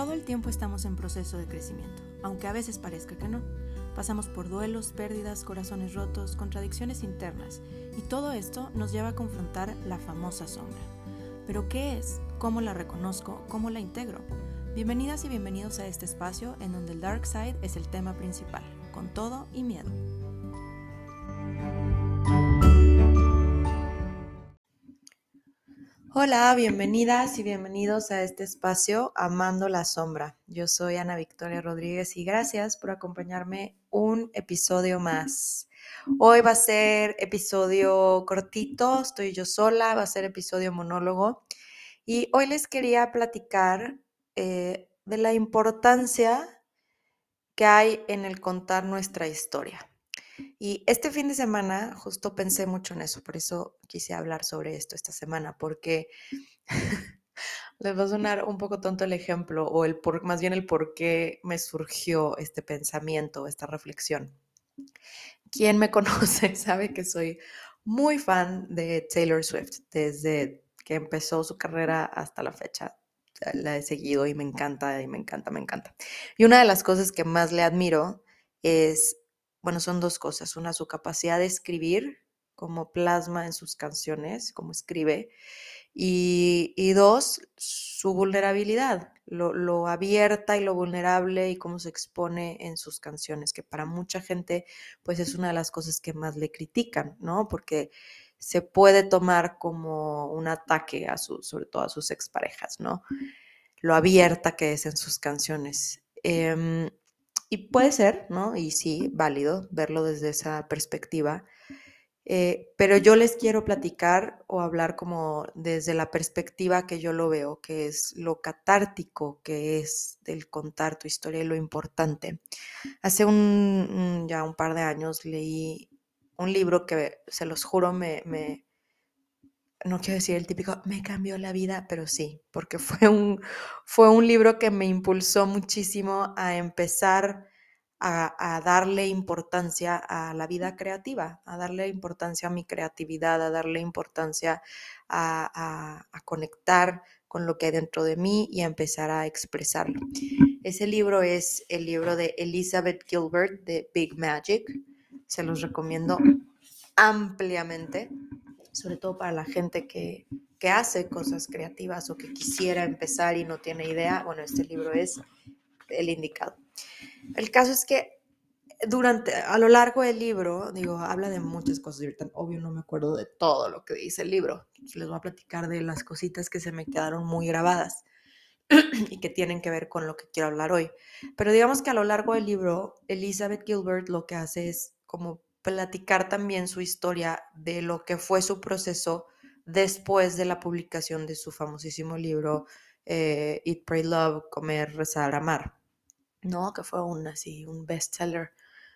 Todo el tiempo estamos en proceso de crecimiento, aunque a veces parezca que no. Pasamos por duelos, pérdidas, corazones rotos, contradicciones internas, y todo esto nos lleva a confrontar la famosa sombra. ¿Pero qué es? ¿Cómo la reconozco? ¿Cómo la integro? Bienvenidas y bienvenidos a este espacio en donde el Dark Side es el tema principal, con todo y miedo. Hola, bienvenidas y bienvenidos a este espacio Amando la Sombra. Yo soy Ana Victoria Rodríguez y gracias por acompañarme un episodio más. Hoy va a ser episodio cortito, estoy yo sola, va a ser episodio monólogo y hoy les quería platicar eh, de la importancia que hay en el contar nuestra historia. Y este fin de semana justo pensé mucho en eso, por eso quise hablar sobre esto esta semana, porque les va a sonar un poco tonto el ejemplo, o el por, más bien el por qué me surgió este pensamiento, esta reflexión. Quien me conoce sabe que soy muy fan de Taylor Swift desde que empezó su carrera hasta la fecha. La he seguido y me encanta, y me encanta, me encanta. Y una de las cosas que más le admiro es bueno, son dos cosas. Una, su capacidad de escribir, como plasma en sus canciones, como escribe. Y, dos, su vulnerabilidad, lo, abierta y lo vulnerable y cómo se expone en sus canciones, que para mucha gente pues es una de las cosas que más le critican, ¿no? Porque se puede tomar como un ataque a su, sobre todo a sus exparejas, ¿no? Lo abierta que es en sus canciones. Em, y puede ser, ¿no? Y sí, válido verlo desde esa perspectiva. Eh, pero yo les quiero platicar o hablar como desde la perspectiva que yo lo veo, que es lo catártico que es del contar tu historia y lo importante. Hace un, ya un par de años leí un libro que, se los juro, me, me no quiero decir el típico, me cambió la vida, pero sí, porque fue un, fue un libro que me impulsó muchísimo a empezar a, darle importancia a la vida creativa, a darle importancia a mi creatividad, a darle importancia a, a conectar con lo que hay dentro de mí y a empezar a expresarlo. Ese libro es el libro de Elizabeth Gilbert de Big Magic. Se los recomiendo ampliamente sobre todo para la gente que, hace cosas creativas o que quisiera empezar y no tiene idea, bueno, este libro es el indicado. El caso es que durante, a lo largo del libro, digo, habla de muchas cosas, obvio no me acuerdo de todo lo que dice el libro, les voy a platicar de las cositas que se me quedaron muy grabadas y que tienen que ver con lo que quiero hablar hoy. Pero digamos que a lo largo del libro, Elizabeth Gilbert lo que hace es como platicar también su historia de lo que fue su proceso después de la publicación de su famosísimo libro eh, Eat, Pray, Love, Comer, Rezar, Amar, ¿no? Que fue un así, un bestseller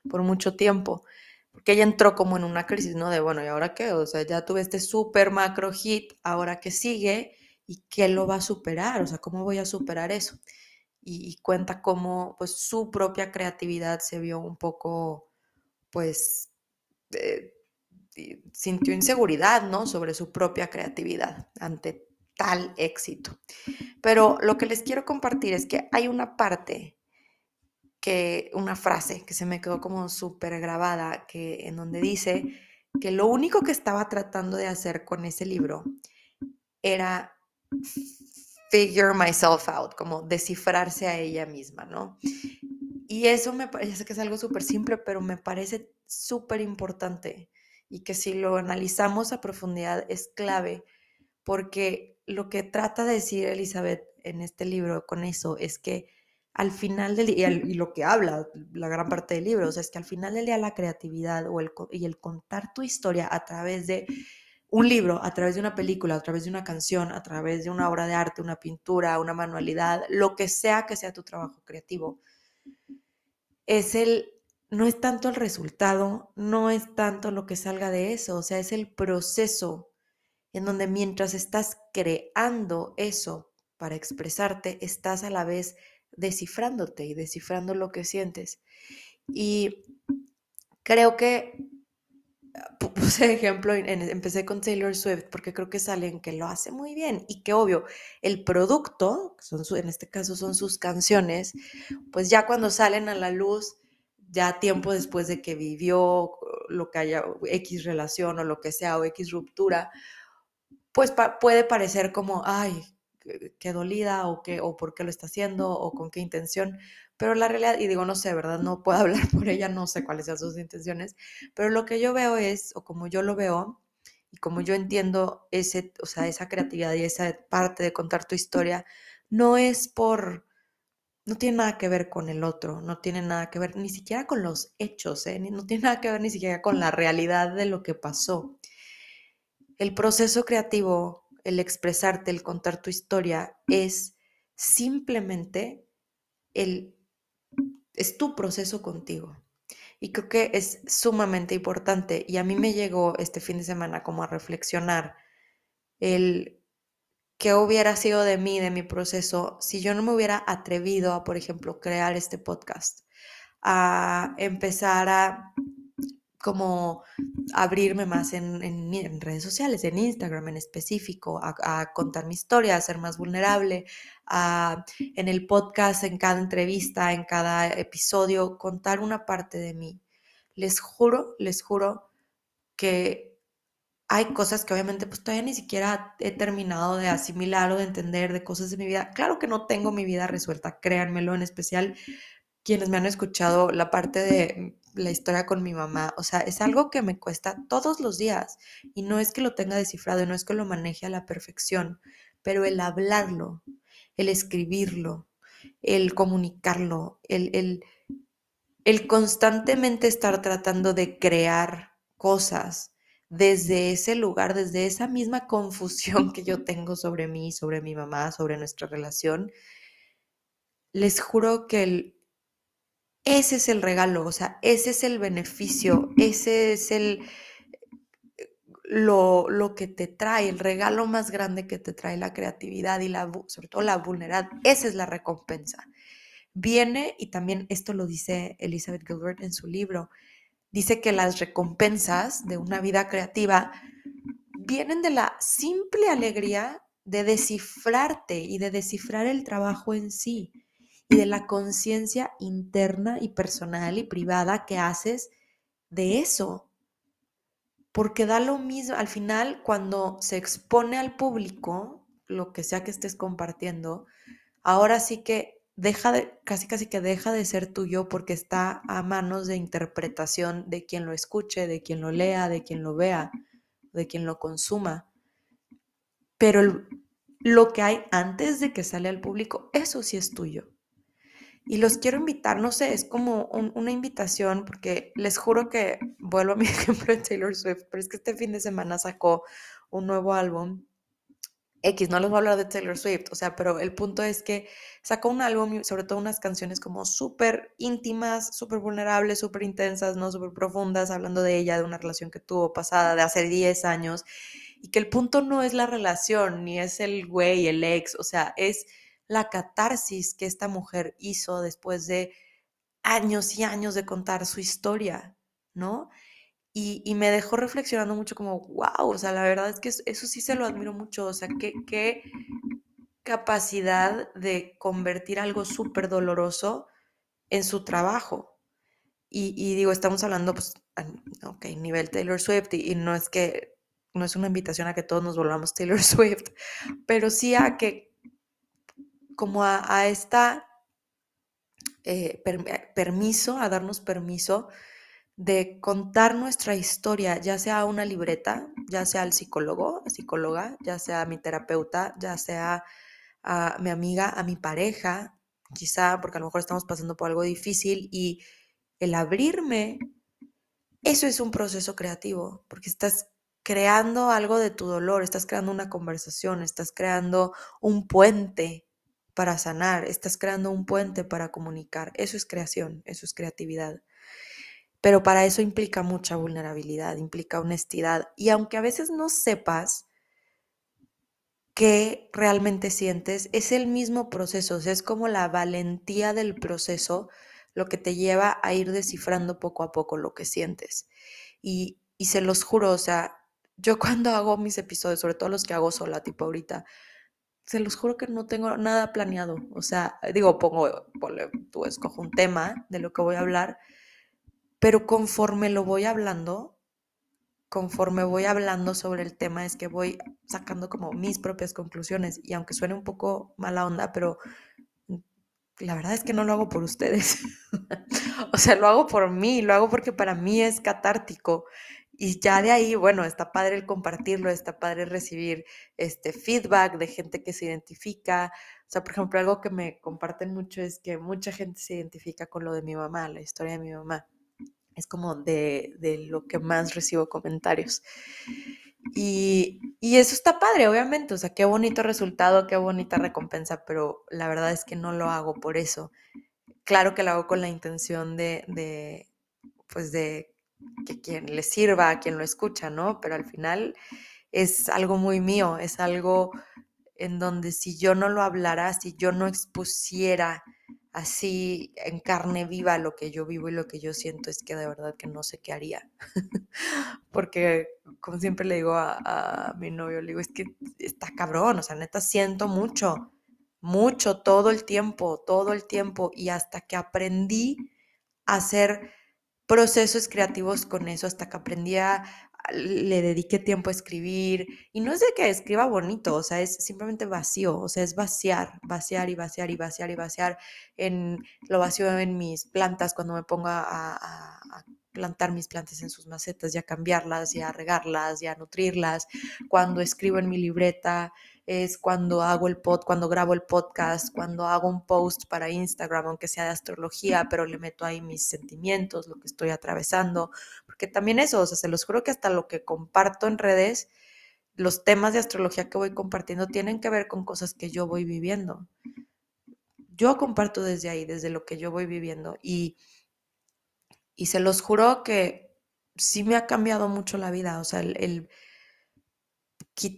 por mucho tiempo, porque ella entró como en una crisis, ¿no? De, bueno, ¿y ahora qué? O sea, ya tuve este super macro hit, ¿ahora qué sigue? ¿Y qué lo va a superar? O sea, ¿cómo voy a superar eso? Y, y cuenta cómo, pues, su propia creatividad se vio un poco, pues, eh, sintió inseguridad, ¿no? Sobre su propia creatividad ante tal éxito. Pero lo que les quiero compartir es que hay una parte que, una frase que se me quedó como súper grabada, que, en donde dice que lo único que estaba tratando de hacer con ese libro era figure myself out, como descifrarse a ella misma, ¿no? Y eso me parece que es algo súper simple, pero me parece súper importante y que si lo analizamos a profundidad es clave, porque lo que trata de decir Elizabeth en este libro con eso es que al final del día, y lo que habla la gran parte del libro, es que al final del día la creatividad o el, y el contar tu historia a través de un libro, a través de una película, a través de una canción, a través de una obra de arte, una pintura, una manualidad, lo que sea que sea tu trabajo creativo, es el no es tanto el resultado, no es tanto lo que salga de eso, o sea, es el proceso en donde mientras estás creando eso para expresarte, estás a la vez descifrándote y descifrando lo que sientes. Y creo que puse ejemplo, empecé con Taylor Swift porque creo que es alguien que lo hace muy bien y que obvio, el producto, en este caso son sus canciones, pues ya cuando salen a la luz, ya tiempo después de que vivió lo que haya, X relación o lo que sea, o X ruptura, pues puede parecer como, ay, qué dolida o, qué, o por qué lo está haciendo o con qué intención, pero la realidad, y digo, no sé, ¿verdad? No puedo hablar por ella, no sé cuáles sean sus intenciones, pero lo que yo veo es, o como yo lo veo, y como yo entiendo ese, o sea, esa creatividad y esa parte de contar tu historia, no es por, no tiene nada que ver con el otro, no tiene nada que ver ni siquiera con los hechos, ¿eh? no tiene nada que ver ni siquiera con la realidad de lo que pasó. El proceso creativo, el expresarte, el contar tu historia, es simplemente el, es tu proceso contigo. Y creo que es sumamente importante. Y a mí me llegó este fin de semana como a reflexionar el qué hubiera sido de mí, de mi proceso, si yo no me hubiera atrevido a, por ejemplo, crear este podcast, a empezar a como abrirme más en, redes sociales, en Instagram en específico, a, contar mi historia, a ser más vulnerable, a, en el podcast, en cada entrevista, en cada episodio, contar una parte de mí. Les juro, les juro que hay cosas que obviamente pues todavía ni siquiera he terminado de asimilar o de entender de cosas de mi vida. Claro que no tengo mi vida resuelta, créanmelo, en especial quienes me han escuchado la parte de la historia con mi mamá. O sea, es algo que me cuesta todos los días y no es que lo tenga descifrado y no es que lo maneje a la perfección, pero el hablarlo, el escribirlo, el comunicarlo, el, el, el constantemente estar tratando de crear cosas desde ese lugar, desde esa misma confusión que yo tengo sobre mí, sobre mi mamá, sobre nuestra relación, les juro que el, ese es el regalo, o sea, ese es el beneficio, ese es el lo, lo, que te trae, el regalo más grande que te trae la creatividad y la, sobre todo la vulnerabilidad, esa es la recompensa. Viene, y también esto lo dice Elizabeth Gilbert en su libro, dice que las recompensas de una vida creativa vienen de la simple alegría de descifrarte y de descifrar el trabajo en sí y de la conciencia interna y personal y privada que haces de eso. Porque da lo mismo, al final cuando se expone al público, lo que sea que estés compartiendo, ahora sí que deja de, casi casi que deja de ser tuyo porque está a manos de interpretación de quien lo escuche, de quien lo lea, de quien lo vea, de quien lo consuma. Pero lo que hay antes de que sale al público, eso sí es tuyo. Y los quiero invitar, no sé, es como una invitación, porque les juro que vuelvo a mi ejemplo de Taylor Swift, pero es que este fin de semana sacó un nuevo álbum. X, no les voy a hablar de Taylor Swift, o sea, pero el punto es que sacó un álbum, sobre todo unas canciones como súper íntimas, súper vulnerables, súper intensas, no súper profundas, hablando de ella, de una relación que tuvo pasada de hace 10 años, y que el punto no es la relación, ni es el güey, el ex, o sea, es la catarsis que esta mujer hizo después de años y años de contar su historia, ¿no? Y, me dejó reflexionando mucho como, wow, o sea, la verdad es que eso, sí se lo admiro mucho, o sea, qué, qué capacidad de convertir algo súper doloroso en su trabajo. Y, digo, estamos hablando, pues, ok, nivel Taylor Swift, y, y no es que, no es una invitación a que todos nos volvamos Taylor Swift, pero sí a que como a, esta eh, eh, permiso, a darnos permiso de contar nuestra historia, ya sea a una libreta, ya sea al psicólogo, psicóloga, ya sea a mi terapeuta, ya sea a mi amiga, a mi pareja, quizá porque a lo mejor estamos pasando por algo difícil y el abrirme, eso es un proceso creativo, porque estás creando algo de tu dolor, estás creando una conversación, estás creando un puente para sanar, estás creando un puente para comunicar. Eso es creación, eso es creatividad. Pero para eso implica mucha vulnerabilidad, implica honestidad. Y aunque a veces no sepas qué realmente sientes, es el mismo proceso, es como la valentía del proceso lo que te lleva a ir descifrando poco a poco lo que sientes. Y, y se los juro, o sea, yo cuando hago mis episodios, sobre todo los que hago sola, tipo ahorita, se los juro que no tengo nada planeado. O sea, digo, pongo, tú escojo un tema de lo que voy a hablar, pero conforme lo voy hablando, conforme voy hablando sobre el tema, es que voy sacando como mis propias conclusiones. Y aunque suene un poco mala onda, pero la verdad es que no lo hago por ustedes. o sea, lo hago por mí, lo hago porque para mí es catártico. Y ya de ahí, bueno, está padre el compartirlo, está padre recibir este feedback de gente que se identifica. O sea, por ejemplo, algo que me comparten mucho es que mucha gente se identifica con lo de mi mamá, la historia de mi mamá. Es como de, de lo que más recibo comentarios. Y, y, eso está padre, obviamente. O sea, qué bonito resultado, qué bonita recompensa, pero la verdad es que no lo hago por eso. Claro que lo hago con la intención de, de pues de que quien le sirva, a quien lo escucha, ¿no? Pero al final es algo muy mío, es algo en donde si yo no lo hablara, si yo no expusiera así en carne viva lo que yo vivo y lo que yo siento, es que de verdad que no sé qué haría. Porque como siempre le digo a, a mi novio, le digo, es que está cabrón, o sea, neta siento mucho, mucho, todo el tiempo, todo el tiempo. Y hasta que aprendí a ser procesos creativos con eso hasta que aprendí a, le dediqué tiempo a escribir. Y no es de que escriba bonito, o sea, es simplemente vacío, o sea, es vaciar, vaciar y vaciar y vaciar y vaciar en lo vacío en mis plantas cuando me pongo a, plantar mis plantas en sus macetas y a cambiarlas y a regarlas y a nutrirlas, cuando escribo en mi libreta, es cuando hago el pod, cuando grabo el podcast, cuando hago un post para Instagram, aunque sea de astrología, pero le meto ahí mis sentimientos, lo que estoy atravesando, porque también eso, o sea, se los juro que hasta lo que comparto en redes, los temas de astrología que voy compartiendo tienen que ver con cosas que yo voy viviendo. Yo comparto desde ahí, desde lo que yo voy viviendo y, y se los juro que sí me ha cambiado mucho la vida, o sea, el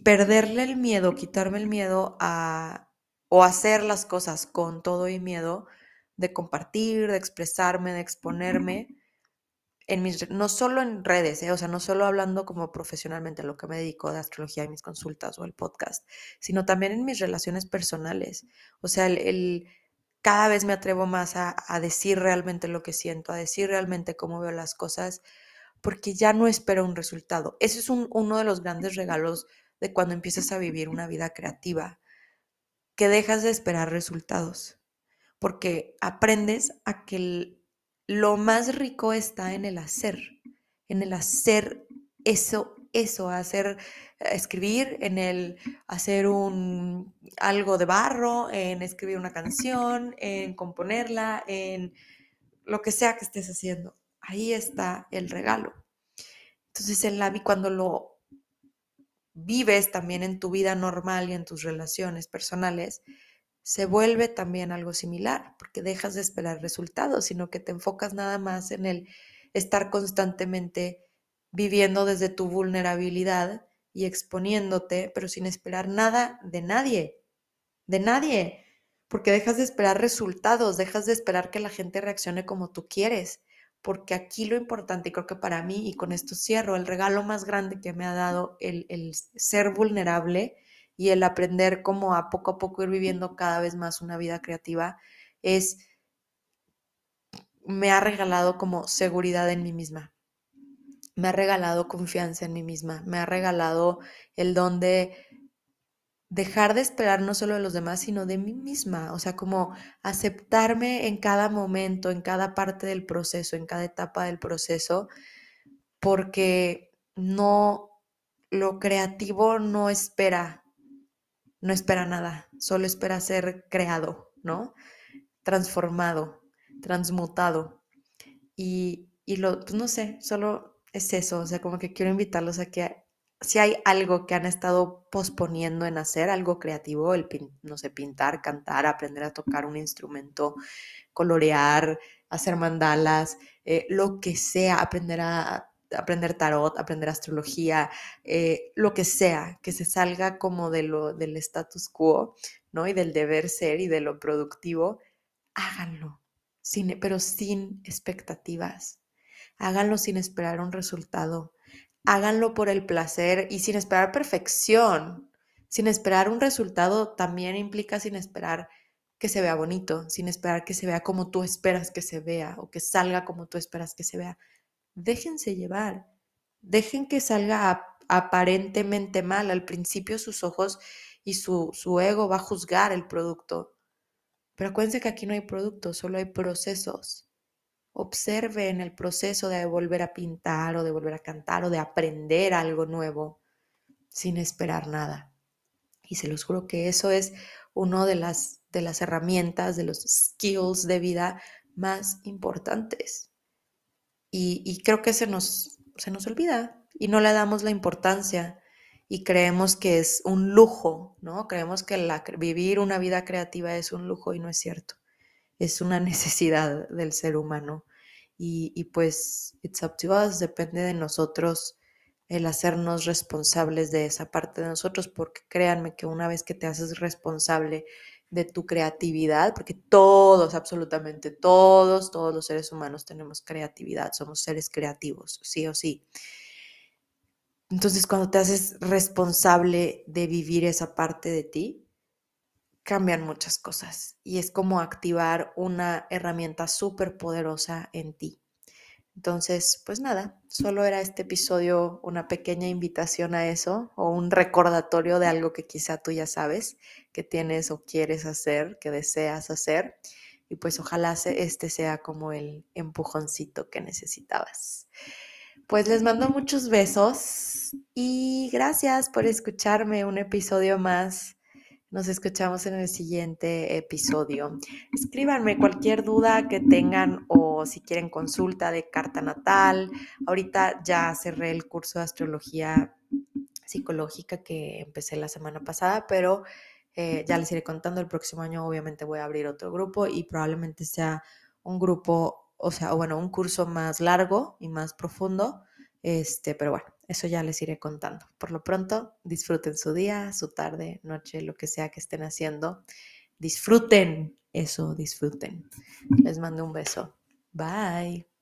perderle el miedo, quitarme el miedo a o hacer las cosas con todo y miedo de compartir, de expresarme, de exponerme en mis no solo en redes, ¿eh? o sea, no solo hablando como profesionalmente a lo que me dedico de astrología y mis consultas o el podcast, sino también en mis relaciones personales. O sea, el, cada vez me atrevo más a, a, decir realmente lo que siento, a decir realmente cómo veo las cosas, porque ya no espero un resultado. Ese es un, uno de los grandes regalos de cuando empiezas a vivir una vida creativa, que dejas de esperar resultados, porque aprendes a que lo más rico está en el hacer, en el hacer eso, eso, hacer, escribir, en el hacer un algo de barro, en escribir una canción, en componerla, en lo que sea que estés haciendo. Ahí está el regalo. Entonces, en la cuando lo vives también en tu vida normal y en tus relaciones personales, se vuelve también algo similar, porque dejas de esperar resultados, sino que te enfocas nada más en el estar constantemente viviendo desde tu vulnerabilidad y exponiéndote, pero sin esperar nada de nadie, de nadie, porque dejas de esperar resultados, dejas de esperar que la gente reaccione como tú quieres porque aquí lo importante, creo que para mí, y con esto cierro, el regalo más grande que me ha dado el, el ser vulnerable y el aprender cómo a poco a poco ir viviendo cada vez más una vida creativa, es, me ha regalado como seguridad en mí misma, me ha regalado confianza en mí misma, me ha regalado el don de dejar de esperar no solo de los demás, sino de mí misma, o sea, como aceptarme en cada momento, en cada parte del proceso, en cada etapa del proceso, porque no, lo creativo no espera, no espera nada, solo espera ser creado, ¿no? Transformado, transmutado. Y, y lo, pues no sé, solo es eso, o sea, como que quiero invitarlos a que si hay algo que han estado posponiendo en hacer, algo creativo, el, no sé, pintar, cantar, aprender a tocar un instrumento, colorear, hacer mandalas, eh, lo que sea, aprender a aprender tarot, aprender astrología, eh, lo que sea, que se salga como de lo, del status quo, ¿no? Y del deber ser y de lo productivo, háganlo, pero sin expectativas. Háganlo sin esperar un resultado háganlo por el placer y sin esperar perfección, sin esperar un resultado también implica sin esperar que se vea bonito, sin esperar que se vea como tú esperas que se vea o que salga como tú esperas que se vea. Déjense llevar, dejen que salga aparentemente mal. Al principio sus ojos y su, su ego va a juzgar el producto. Pero acuérdense que aquí no hay productos, solo hay procesos. Observen el proceso de volver a pintar o de volver a cantar o de aprender algo nuevo sin esperar nada. Y se los juro que eso es una de las, de las herramientas, de los skills de vida más importantes. Y, y creo que se nos, se nos olvida y no le damos la importancia y creemos que es un lujo, ¿no? Creemos que la, vivir una vida creativa es un lujo y no es cierto. Es una necesidad del ser humano. Y, pues, it's up to us, depende de nosotros el hacernos responsables de esa parte de nosotros, porque créanme que una vez que te haces responsable de tu creatividad, porque todos, absolutamente todos, todos los seres humanos tenemos creatividad, somos seres creativos, sí o sí. Entonces, cuando te haces responsable de vivir esa parte de ti, cambian muchas cosas y es como activar una herramienta súper poderosa en ti. Entonces, pues nada, solo era este episodio una pequeña invitación a eso o un recordatorio de algo que quizá tú ya sabes que tienes o quieres hacer, que deseas hacer. Y pues ojalá este sea como el empujoncito que necesitabas. Pues les mando muchos besos y gracias por escucharme un episodio más nos escuchamos en el siguiente episodio. Escríbanme cualquier duda que tengan o si quieren consulta de carta natal. Ahorita ya cerré el curso de astrología psicológica que empecé la semana pasada, pero eh, ya les iré contando. El próximo año obviamente voy a abrir otro grupo y probablemente sea un grupo, o sea, bueno, un curso más largo y más profundo. Este, pero bueno, eso ya les iré contando. Por lo pronto, disfruten su día, su tarde, noche, lo que sea que estén haciendo. Disfruten eso, disfruten. Les mando un beso. Bye.